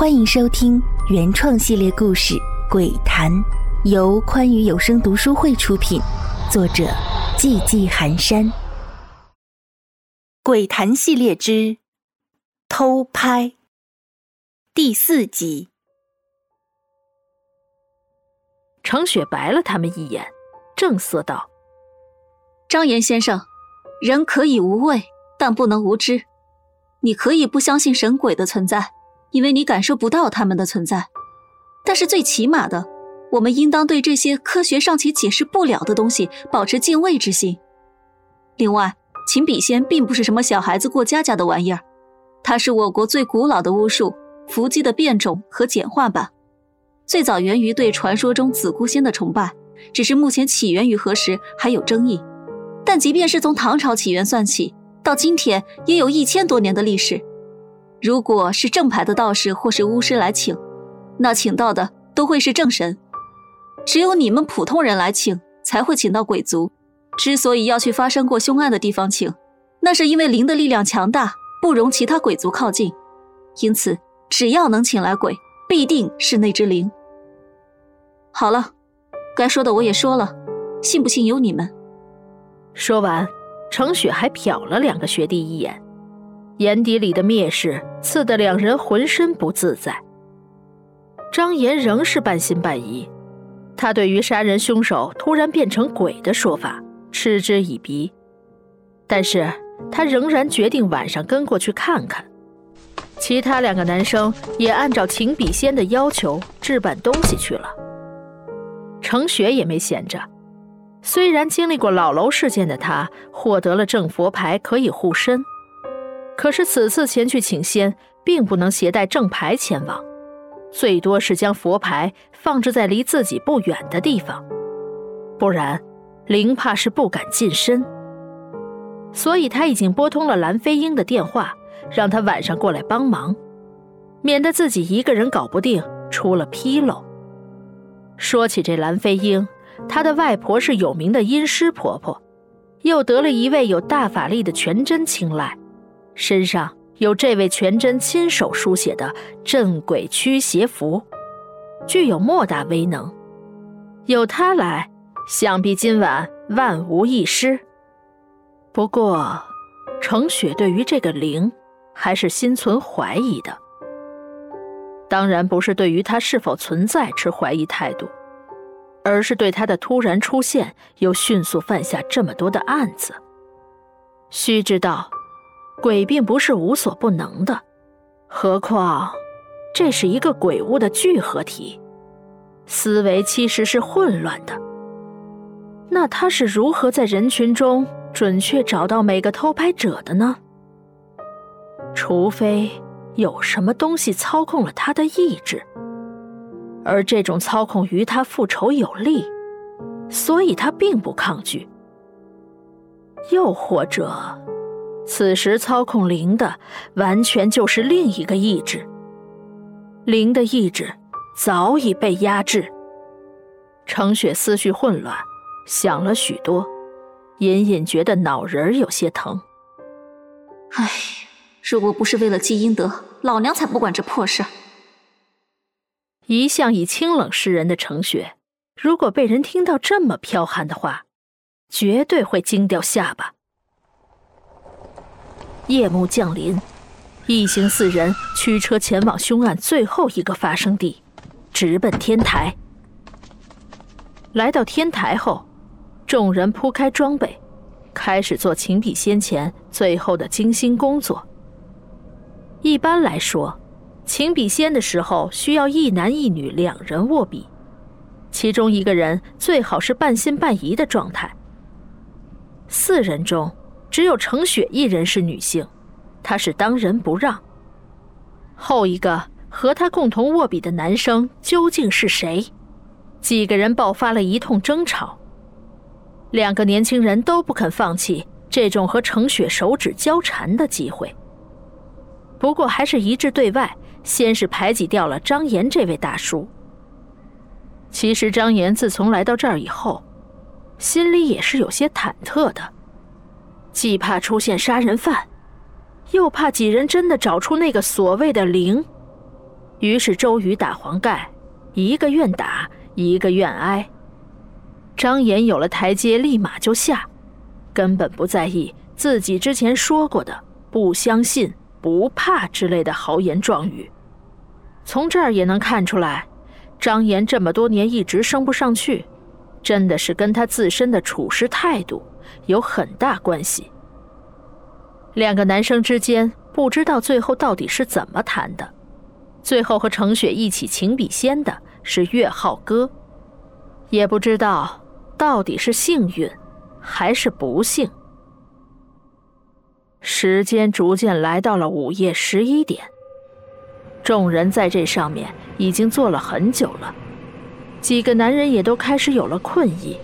欢迎收听原创系列故事《鬼谈》，由宽裕有声读书会出品，作者寂寂寒山。《鬼谈》系列之偷拍第四集。程雪白了他们一眼，正色道：“张岩先生，人可以无畏，但不能无知。你可以不相信神鬼的存在。”因为你感受不到他们的存在，但是最起码的，我们应当对这些科学尚且解释不了的东西保持敬畏之心。另外，秦笔仙并不是什么小孩子过家家的玩意儿，它是我国最古老的巫术伏击的变种和简化版，最早源于对传说中紫姑仙的崇拜，只是目前起源于何时还有争议。但即便是从唐朝起源算起，到今天也有一千多年的历史。如果是正牌的道士或是巫师来请，那请到的都会是正神。只有你们普通人来请，才会请到鬼族。之所以要去发生过凶案的地方请，那是因为灵的力量强大，不容其他鬼族靠近。因此，只要能请来鬼，必定是那只灵。好了，该说的我也说了，信不信由你们。说完，程雪还瞟了两个学弟一眼。眼底里的蔑视刺得两人浑身不自在。张岩仍是半信半疑，他对于杀人凶手突然变成鬼的说法嗤之以鼻，但是他仍然决定晚上跟过去看看。其他两个男生也按照秦笔仙的要求置办东西去了。程雪也没闲着，虽然经历过老楼事件的他获得了正佛牌可以护身。可是此次前去请仙，并不能携带正牌前往，最多是将佛牌放置在离自己不远的地方，不然灵怕是不敢近身。所以他已经拨通了蓝飞鹰的电话，让他晚上过来帮忙，免得自己一个人搞不定出了纰漏。说起这蓝飞鹰，他的外婆是有名的阴师婆婆，又得了一位有大法力的全真青睐。身上有这位全真亲手书写的镇鬼驱邪符，具有莫大威能。有他来，想必今晚万无一失。不过，程雪对于这个灵还是心存怀疑的。当然不是对于他是否存在持怀疑态度，而是对他的突然出现又迅速犯下这么多的案子。须知道。鬼并不是无所不能的，何况这是一个鬼物的聚合体，思维其实是混乱的。那他是如何在人群中准确找到每个偷拍者的呢？除非有什么东西操控了他的意志，而这种操控于他复仇有利，所以他并不抗拒。又或者……此时操控灵的，完全就是另一个意志。灵的意志早已被压制。程雪思绪混乱，想了许多，隐隐觉得脑仁有些疼。唉，如果不是为了积阴德，老娘才不管这破事。一向以清冷示人的程雪，如果被人听到这么剽悍的话，绝对会惊掉下巴。夜幕降临，一行四人驱车前往凶案最后一个发生地，直奔天台。来到天台后，众人铺开装备，开始做秦笔仙前最后的精心工作。一般来说，秦笔仙的时候需要一男一女两人握笔，其中一个人最好是半信半疑的状态。四人中。只有程雪一人是女性，她是当仁不让。后一个和她共同握笔的男生究竟是谁？几个人爆发了一通争吵。两个年轻人都不肯放弃这种和程雪手指交缠的机会。不过还是一致对外，先是排挤掉了张岩这位大叔。其实张岩自从来到这儿以后，心里也是有些忐忑的。既怕出现杀人犯，又怕几人真的找出那个所谓的灵。于是周瑜打黄盖，一个愿打，一个愿挨。张岩有了台阶，立马就下，根本不在意自己之前说过的“不相信、不怕”之类的豪言壮语。从这儿也能看出来，张岩这么多年一直升不上去，真的是跟他自身的处事态度有很大关系。两个男生之间不知道最后到底是怎么谈的。最后和程雪一起情比仙的是岳浩哥，也不知道到底是幸运还是不幸。时间逐渐来到了午夜十一点，众人在这上面已经坐了很久了，几个男人也都开始有了困意。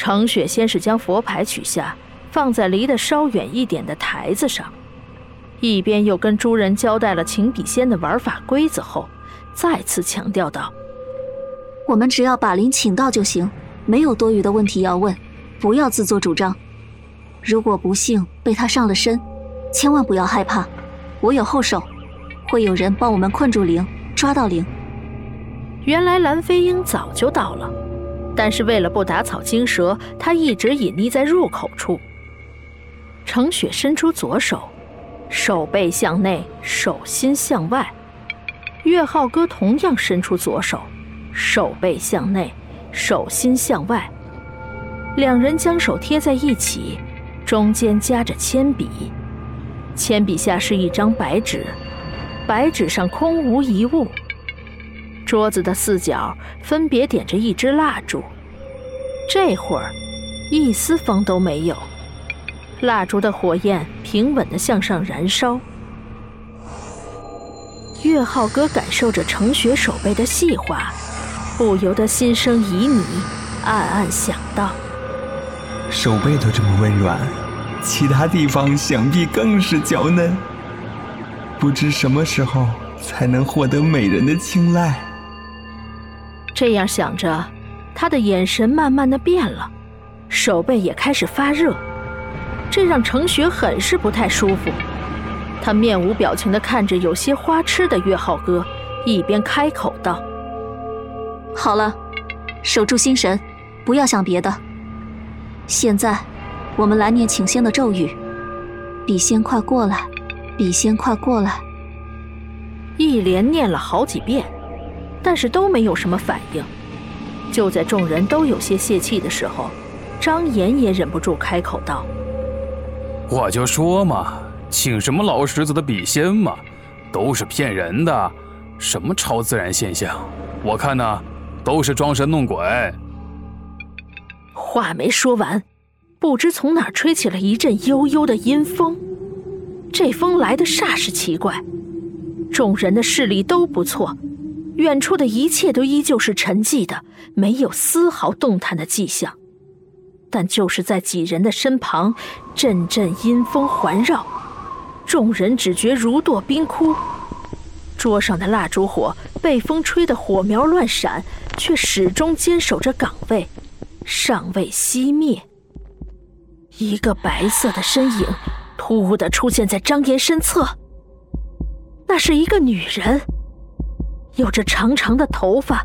程雪先是将佛牌取下，放在离得稍远一点的台子上。一边又跟诸人交代了情笔仙的玩法规则后，再次强调道：“我们只要把灵请到就行，没有多余的问题要问，不要自作主张。如果不幸被他上了身，千万不要害怕，我有后手，会有人帮我们困住灵，抓到灵。”原来蓝飞鹰早就到了，但是为了不打草惊蛇，他一直隐匿在入口处。程雪伸出左手。手背向内，手心向外。岳浩哥同样伸出左手，手背向内，手心向外。两人将手贴在一起，中间夹着铅笔，铅笔下是一张白纸，白纸上空无一物。桌子的四角分别点着一支蜡烛，这会儿一丝风都没有。蜡烛的火焰平稳地向上燃烧。岳浩哥感受着程雪手背的细滑，不由得心生旖旎，暗暗想到：手背都这么温软，其他地方想必更是娇嫩。不知什么时候才能获得美人的青睐。这样想着，他的眼神慢慢的变了，手背也开始发热。这让程雪很是不太舒服，她面无表情的看着有些花痴的岳浩哥，一边开口道：“好了，守住心神，不要想别的。现在，我们来念请仙的咒语：‘笔仙快过来，笔仙快过来。’一连念了好几遍，但是都没有什么反应。就在众人都有些泄气的时候，张岩也忍不住开口道。”我就说嘛，请什么老石子的笔仙嘛，都是骗人的，什么超自然现象，我看呢，都是装神弄鬼。话没说完，不知从哪吹起了一阵悠悠的阴风，这风来的煞是奇怪，众人的视力都不错，远处的一切都依旧是沉寂的，没有丝毫动弹的迹象。但就是在几人的身旁，阵阵阴风环绕，众人只觉如堕冰窟。桌上的蜡烛火被风吹得火苗乱闪，却始终坚守着岗位，尚未熄灭。一个白色的身影突兀的出现在张岩身侧，那是一个女人，有着长长的头发，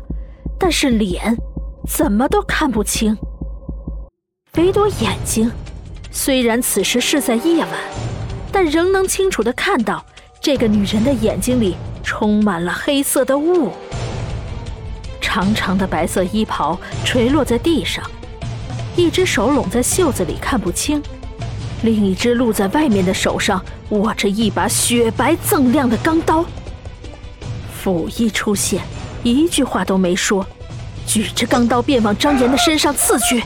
但是脸怎么都看不清。唯独眼睛，虽然此时是在夜晚，但仍能清楚的看到这个女人的眼睛里充满了黑色的雾。长长的白色衣袍垂落在地上，一只手拢在袖子里看不清，另一只露在外面的手上握着一把雪白锃亮的钢刀。斧一出现，一句话都没说，举着钢刀便往张岩的身上刺去。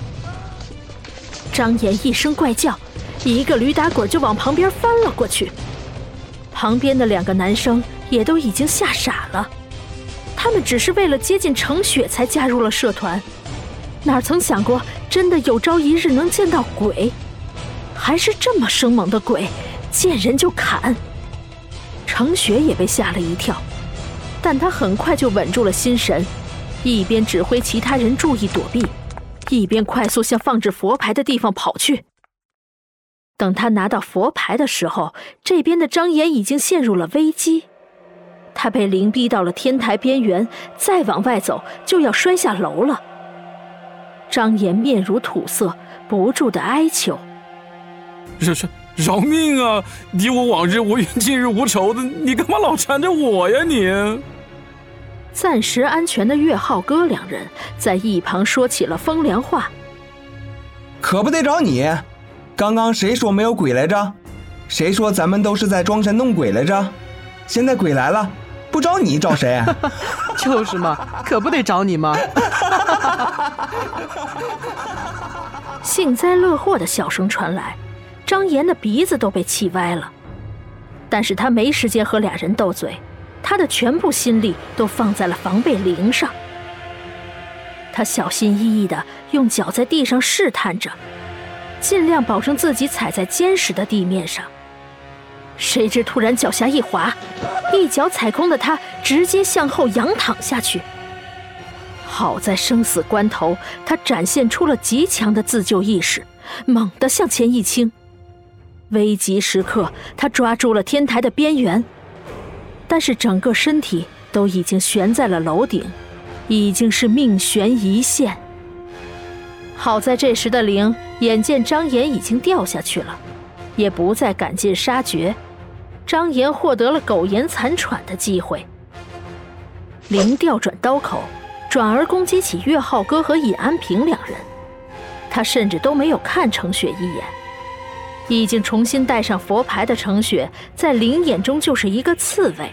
张岩一声怪叫，一个驴打滚就往旁边翻了过去。旁边的两个男生也都已经吓傻了，他们只是为了接近程雪才加入了社团，哪曾想过真的有朝一日能见到鬼，还是这么生猛的鬼，见人就砍。程雪也被吓了一跳，但他很快就稳住了心神，一边指挥其他人注意躲避。一边快速向放置佛牌的地方跑去。等他拿到佛牌的时候，这边的张岩已经陷入了危机。他被灵逼到了天台边缘，再往外走就要摔下楼了。张岩面如土色，不住的哀求：“饶饶饶命啊！你我往日无冤，近日无仇的，你干嘛老缠着我呀你？”暂时安全的岳浩哥两人在一旁说起了风凉话：“可不得找你！刚刚谁说没有鬼来着？谁说咱们都是在装神弄鬼来着？现在鬼来了，不找你找谁？就是嘛，可不得找你吗？” 幸灾乐祸的笑声传来，张岩的鼻子都被气歪了，但是他没时间和俩人斗嘴。他的全部心力都放在了防备灵上。他小心翼翼地用脚在地上试探着，尽量保证自己踩在坚实的地面上。谁知突然脚下一滑，一脚踩空的他直接向后仰躺下去。好在生死关头，他展现出了极强的自救意识，猛地向前一倾。危急时刻，他抓住了天台的边缘。但是整个身体都已经悬在了楼顶，已经是命悬一线。好在这时的灵眼见张岩已经掉下去了，也不再赶尽杀绝，张岩获得了苟延残喘的机会。灵调转刀口，转而攻击起岳浩哥和尹安平两人，他甚至都没有看程雪一眼。已经重新戴上佛牌的程雪，在灵眼中就是一个刺猬。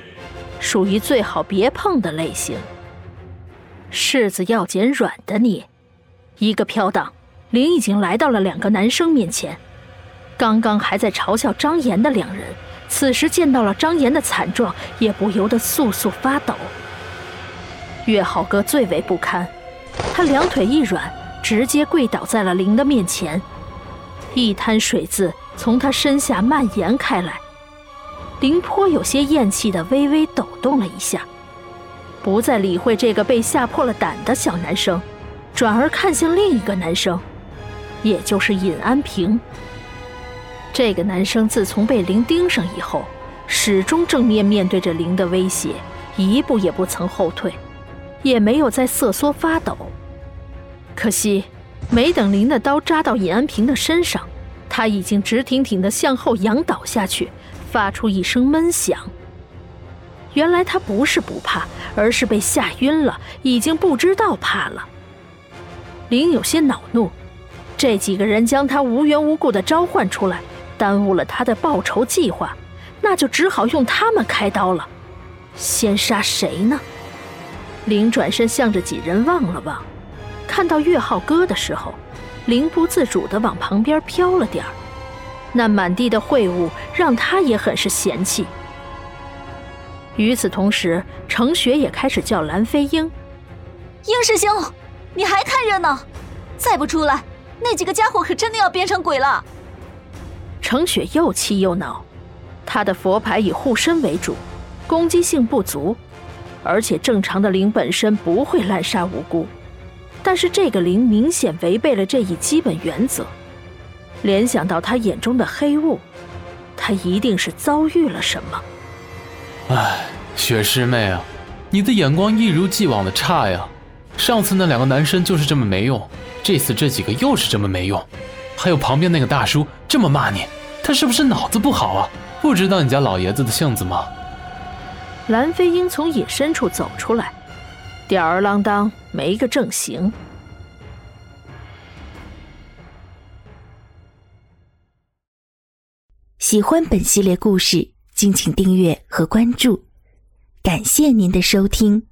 属于最好别碰的类型。柿子要捡软的捏，一个飘荡，灵已经来到了两个男生面前。刚刚还在嘲笑张岩的两人，此时见到了张岩的惨状，也不由得簌簌发抖。岳浩哥最为不堪，他两腿一软，直接跪倒在了灵的面前，一滩水渍从他身下蔓延开来。林颇有些厌弃的微微抖动了一下，不再理会这个被吓破了胆的小男生，转而看向另一个男生，也就是尹安平。这个男生自从被林盯上以后，始终正面面对着林的威胁，一步也不曾后退，也没有再瑟缩发抖。可惜，没等林的刀扎到尹安平的身上，他已经直挺挺的向后仰倒下去。发出一声闷响。原来他不是不怕，而是被吓晕了，已经不知道怕了。林有些恼怒，这几个人将他无缘无故的召唤出来，耽误了他的报仇计划，那就只好用他们开刀了。先杀谁呢？林转身向着几人望了望，看到岳浩哥的时候，林不自主的往旁边飘了点儿。那满地的秽物让他也很是嫌弃。与此同时，程雪也开始叫蓝飞鹰：“鹰师兄，你还看热闹？再不出来，那几个家伙可真的要变成鬼了。”程雪又气又恼，他的佛牌以护身为主，攻击性不足，而且正常的灵本身不会滥杀无辜，但是这个灵明显违背了这一基本原则。联想到他眼中的黑雾，他一定是遭遇了什么。唉，雪师妹啊，你的眼光一如既往的差呀！上次那两个男生就是这么没用，这次这几个又是这么没用，还有旁边那个大叔这么骂你，他是不是脑子不好啊？不知道你家老爷子的性子吗？蓝飞鹰从隐身处走出来，吊儿郎当，没个正形。喜欢本系列故事，敬请订阅和关注，感谢您的收听。